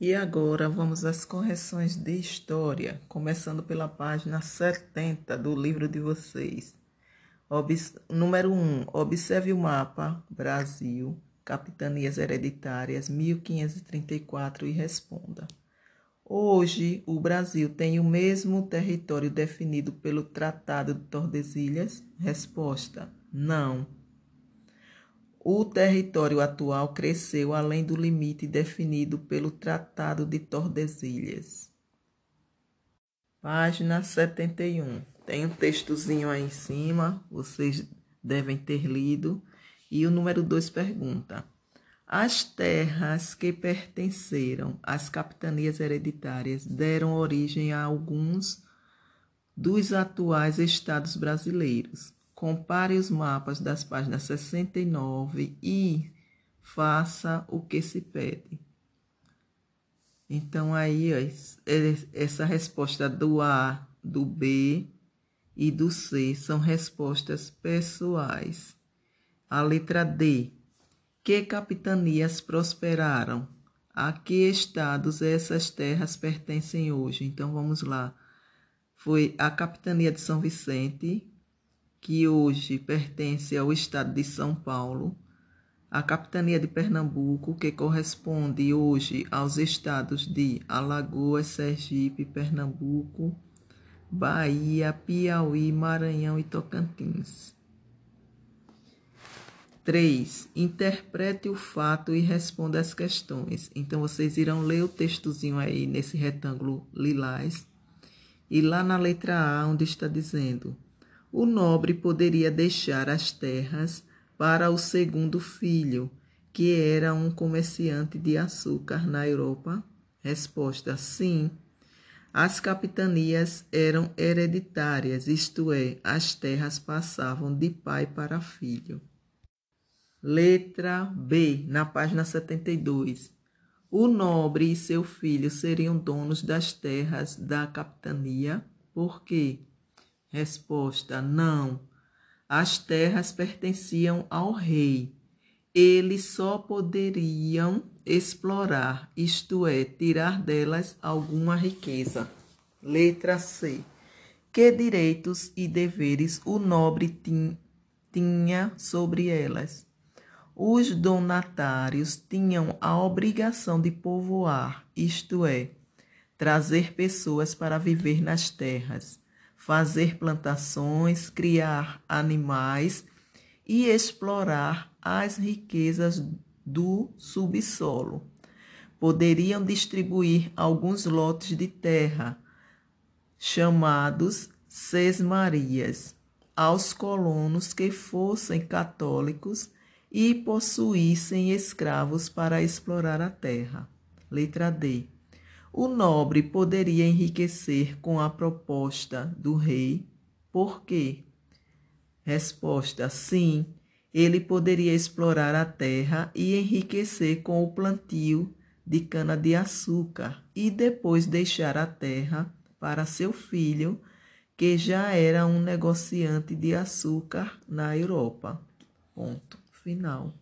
E agora vamos às correções de história, começando pela página 70 do livro de vocês. Obs número 1. Observe o mapa Brasil, capitanias hereditárias 1534 e responda. Hoje, o Brasil tem o mesmo território definido pelo Tratado de Tordesilhas? Resposta: não. O território atual cresceu além do limite definido pelo Tratado de Tordesilhas. Página 71. Tem um textozinho aí em cima, vocês devem ter lido. E o número 2 pergunta: As terras que pertenceram às capitanias hereditárias deram origem a alguns dos atuais estados brasileiros. Compare os mapas das páginas 69 e faça o que se pede. Então, aí, ó, essa resposta do A, do B e do C são respostas pessoais. A letra D. Que capitanias prosperaram? A que estados essas terras pertencem hoje? Então, vamos lá. Foi a capitania de São Vicente, que hoje pertence ao estado de São Paulo, a capitania de Pernambuco, que corresponde hoje aos estados de Alagoas, Sergipe, Pernambuco, Bahia, Piauí, Maranhão e Tocantins. 3. Interprete o fato e responda as questões. Então, vocês irão ler o textozinho aí nesse retângulo lilás. E lá na letra A, onde está dizendo o nobre poderia deixar as terras para o segundo filho, que era um comerciante de açúcar na Europa? Resposta: sim. As capitanias eram hereditárias, isto é, as terras passavam de pai para filho. Letra B, na página 72. O nobre e seu filho seriam donos das terras da capitania, por quê? Resposta: Não. As terras pertenciam ao rei. Eles só poderiam explorar, isto é, tirar delas alguma riqueza. Letra C. Que direitos e deveres o nobre tinha sobre elas? Os donatários tinham a obrigação de povoar, isto é, trazer pessoas para viver nas terras fazer plantações, criar animais e explorar as riquezas do subsolo. Poderiam distribuir alguns lotes de terra, chamados sesmarias, aos colonos que fossem católicos e possuíssem escravos para explorar a terra. Letra D o nobre poderia enriquecer com a proposta do rei. Por quê? Resposta: sim, ele poderia explorar a terra e enriquecer com o plantio de cana-de-açúcar e depois deixar a terra para seu filho, que já era um negociante de açúcar na Europa. Ponto final.